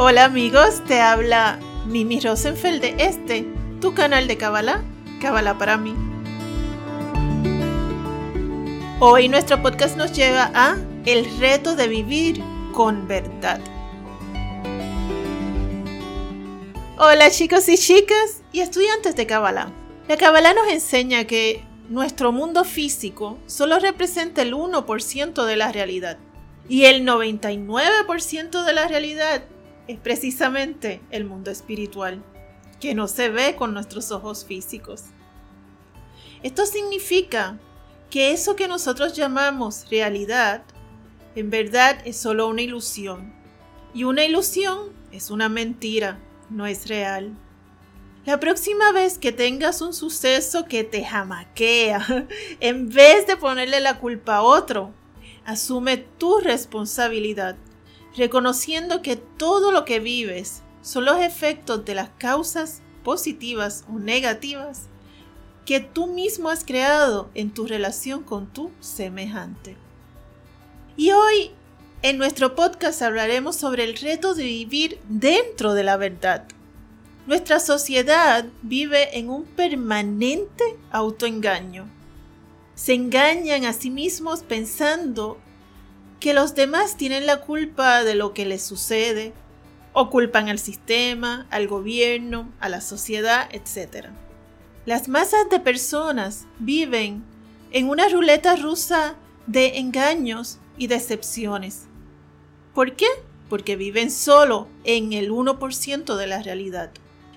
Hola amigos, te habla Mimi Rosenfeld de este, tu canal de Kabbalah, Kabbalah para mí. Hoy nuestro podcast nos lleva a el reto de vivir con verdad. Hola chicos y chicas y estudiantes de Kabbalah. La Kabbalah nos enseña que nuestro mundo físico solo representa el 1% de la realidad y el 99% de la realidad es precisamente el mundo espiritual, que no se ve con nuestros ojos físicos. Esto significa que eso que nosotros llamamos realidad, en verdad es solo una ilusión. Y una ilusión es una mentira, no es real. La próxima vez que tengas un suceso que te jamaquea, en vez de ponerle la culpa a otro, asume tu responsabilidad reconociendo que todo lo que vives son los efectos de las causas positivas o negativas que tú mismo has creado en tu relación con tu semejante. Y hoy en nuestro podcast hablaremos sobre el reto de vivir dentro de la verdad. Nuestra sociedad vive en un permanente autoengaño. Se engañan a sí mismos pensando que los demás tienen la culpa de lo que les sucede, o culpan al sistema, al gobierno, a la sociedad, etc. Las masas de personas viven en una ruleta rusa de engaños y decepciones. ¿Por qué? Porque viven solo en el 1% de la realidad.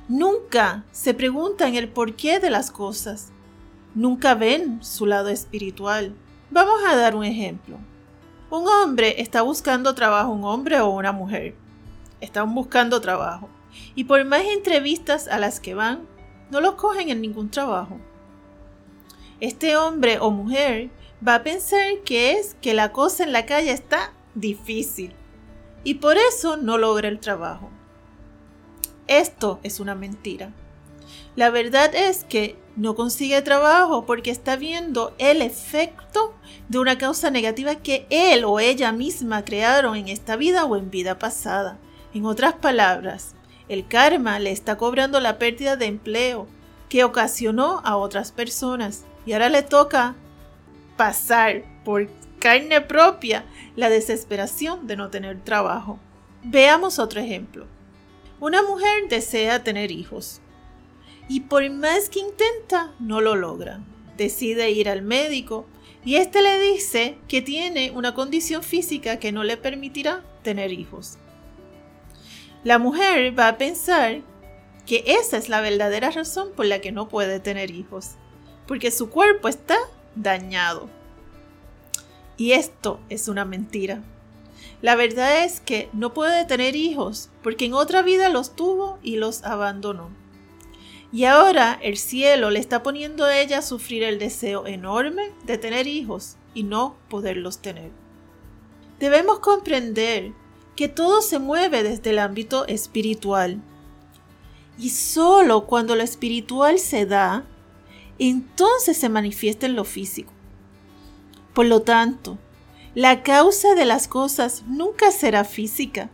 Nunca se preguntan el porqué de las cosas. Nunca ven su lado espiritual. Vamos a dar un ejemplo. Un hombre está buscando trabajo, un hombre o una mujer. Están buscando trabajo. Y por más entrevistas a las que van, no los cogen en ningún trabajo. Este hombre o mujer va a pensar que es que la cosa en la calle está difícil y por eso no logra el trabajo. Esto es una mentira. La verdad es que no consigue trabajo porque está viendo el efecto de una causa negativa que él o ella misma crearon en esta vida o en vida pasada. En otras palabras, el karma le está cobrando la pérdida de empleo que ocasionó a otras personas y ahora le toca pasar por carne propia la desesperación de no tener trabajo. Veamos otro ejemplo. Una mujer desea tener hijos y por más que intenta, no lo logra. Decide ir al médico y este le dice que tiene una condición física que no le permitirá tener hijos. La mujer va a pensar que esa es la verdadera razón por la que no puede tener hijos, porque su cuerpo está dañado. Y esto es una mentira. La verdad es que no puede tener hijos porque en otra vida los tuvo y los abandonó. Y ahora el cielo le está poniendo a ella a sufrir el deseo enorme de tener hijos y no poderlos tener. Debemos comprender que todo se mueve desde el ámbito espiritual. Y solo cuando lo espiritual se da, entonces se manifiesta en lo físico. Por lo tanto, la causa de las cosas nunca será física,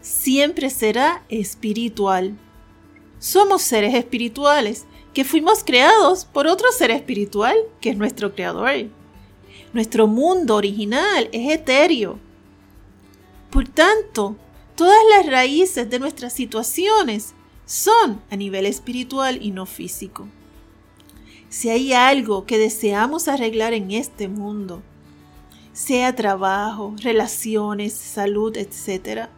siempre será espiritual. Somos seres espirituales que fuimos creados por otro ser espiritual que es nuestro creador. Nuestro mundo original es etéreo. Por tanto, todas las raíces de nuestras situaciones son a nivel espiritual y no físico. Si hay algo que deseamos arreglar en este mundo, sea trabajo, relaciones, salud, etc.,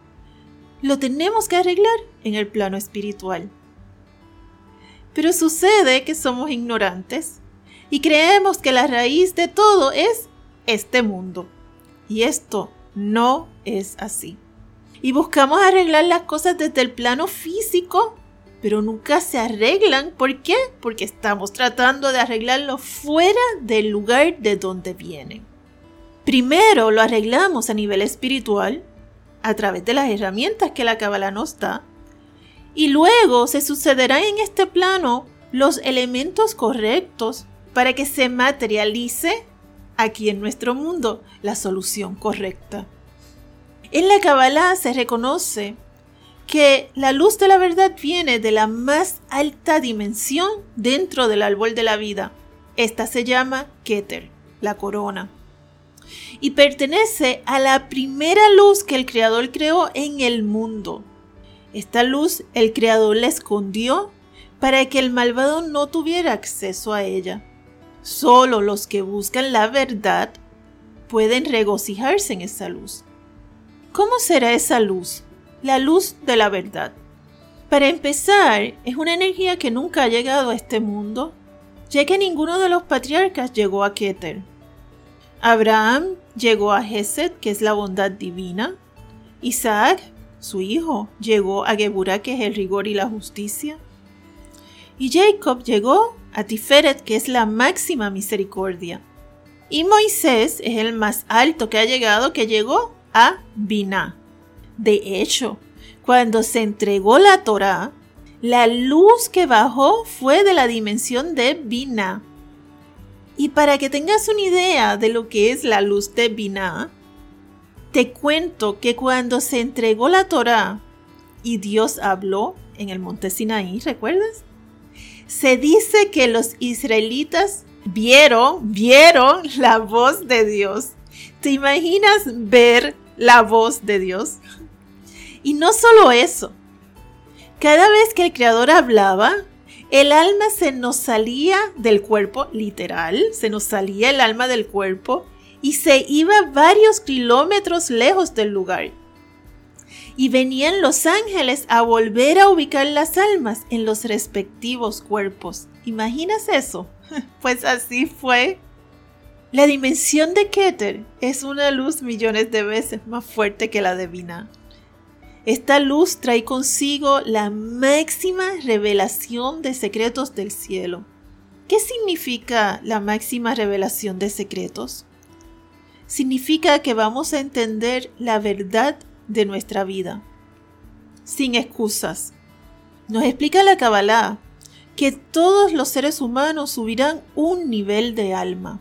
lo tenemos que arreglar en el plano espiritual. Pero sucede que somos ignorantes y creemos que la raíz de todo es este mundo. Y esto no es así. Y buscamos arreglar las cosas desde el plano físico, pero nunca se arreglan. ¿Por qué? Porque estamos tratando de arreglarlo fuera del lugar de donde vienen. Primero lo arreglamos a nivel espiritual, a través de las herramientas que la Kabbalah nos da, Y luego se sucederán en este plano los elementos correctos para que se materialice aquí en nuestro mundo la solución correcta. En la Kabbalah se reconoce que la luz de la verdad viene de la más alta dimensión dentro del árbol de la vida. Esta se llama Keter, la corona. Y pertenece a la primera luz que el Creador creó en el mundo. Esta luz el Creador la escondió para que el malvado no tuviera acceso a ella. Solo los que buscan la verdad pueden regocijarse en esa luz. ¿Cómo será esa luz? La luz de la verdad. Para empezar, es una energía que nunca ha llegado a este mundo, ya que ninguno de los patriarcas llegó a Keter. Abraham llegó a Gesed, que es la bondad divina. Isaac, su hijo, llegó a Geburah, que es el rigor y la justicia. Y Jacob llegó a Tiferet, que es la máxima misericordia. Y Moisés es el más alto que ha llegado, que llegó a Binah. De hecho, cuando se entregó la Torá, la luz que bajó fue de la dimensión de Binah. Y para que tengas una idea de lo que es la luz de Binah, te cuento que cuando se entregó la Torá y Dios habló en el monte Sinaí, ¿recuerdas? Se dice que los israelitas vieron, vieron la voz de Dios. ¿Te imaginas ver la voz de Dios? Y no solo eso. Cada vez que el Creador hablaba, el alma se nos salía del cuerpo, literal, se nos salía el alma del cuerpo y se iba varios kilómetros lejos del lugar y venían los ángeles a volver a ubicar las almas en los respectivos cuerpos. ¿Imaginas eso? Pues así fue. La dimensión de Keter es una luz millones de veces más fuerte que la de Binah. Esta luz trae consigo la máxima revelación de secretos del cielo. ¿Qué significa la máxima revelación de secretos? Significa que vamos a entender la verdad de nuestra vida. Sin excusas. Nos explica la Kabbalah que todos los seres humanos subirán un nivel de alma.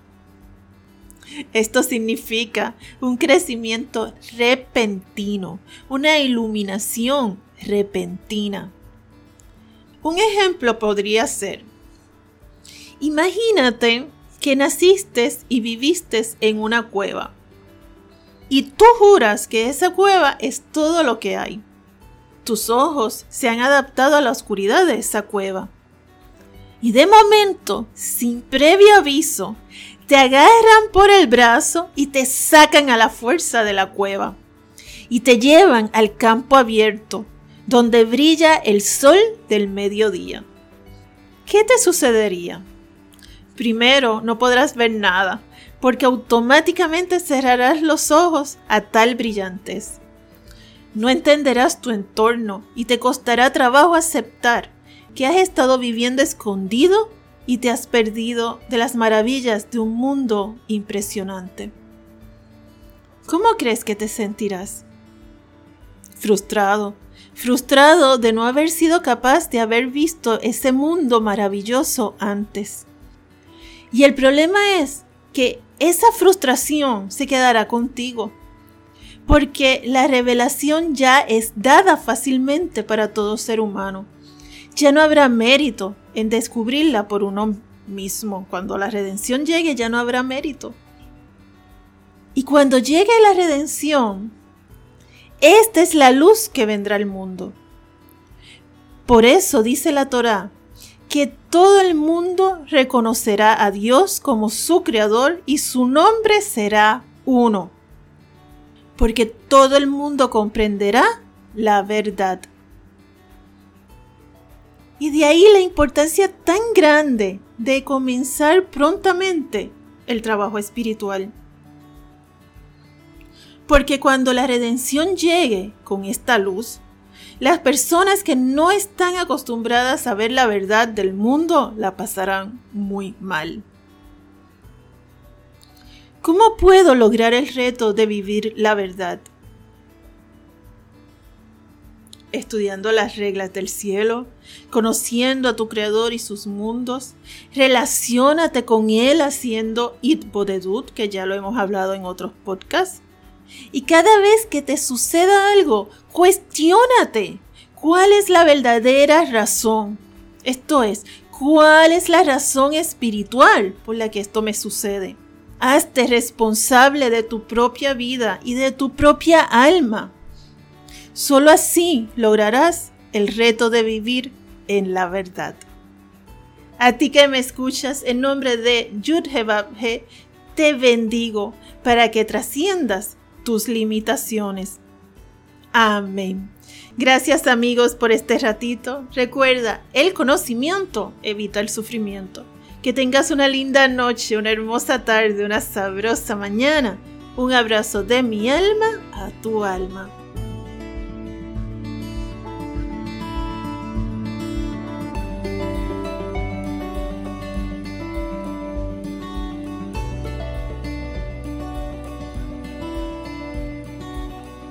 Esto significa un crecimiento repentino, una iluminación repentina. Un ejemplo podría ser, imagínate que naciste y viviste en una cueva y tú juras que esa cueva es todo lo que hay. Tus ojos se han adaptado a la oscuridad de esa cueva. Y de momento, sin previo aviso, te agarran por el brazo y te sacan a la fuerza de la cueva. Y te llevan al campo abierto, donde brilla el sol del mediodía. ¿Qué te sucedería? Primero, no podrás ver nada, porque automáticamente cerrarás los ojos a tal brillantez. No entenderás tu entorno y te costará trabajo aceptar que has estado viviendo escondido y te has perdido de las maravillas de un mundo impresionante. ¿Cómo crees que te sentirás? Frustrado, frustrado de no haber sido capaz de haber visto ese mundo maravilloso antes. Y el problema es que esa frustración se quedará contigo, porque la revelación ya es dada fácilmente para todo ser humano. Ya no habrá mérito en descubrirla por uno mismo. Cuando la redención llegue ya no habrá mérito. Y cuando llegue la redención, esta es la luz que vendrá al mundo. Por eso dice la Torá, que todo el mundo reconocerá a Dios como su creador y su nombre será uno. Porque todo el mundo comprenderá la verdad. Y de ahí la importancia tan grande de comenzar prontamente el trabajo espiritual. Porque cuando la redención llegue con esta luz, las personas que no están acostumbradas a ver la verdad del mundo la pasarán muy mal. ¿Cómo puedo lograr el reto de vivir la verdad? Estudiando las reglas del cielo, conociendo a tu Creador y sus mundos. Relaciónate con Él haciendo Itbodedut, que ya lo hemos hablado en otros podcasts. Y cada vez que te suceda algo, cuestiónate cuál es la verdadera razón. Esto es, cuál es la razón espiritual por la que esto me sucede. Hazte responsable de tu propia vida y de tu propia alma. Solo así lograrás el reto de vivir en la verdad. A ti que me escuchas, en nombre de Yud He, te bendigo para que trasciendas tus limitaciones. Amén. Gracias amigos por este ratito. Recuerda, el conocimiento evita el sufrimiento. Que tengas una linda noche, una hermosa tarde, una sabrosa mañana. Un abrazo de mi alma a tu alma.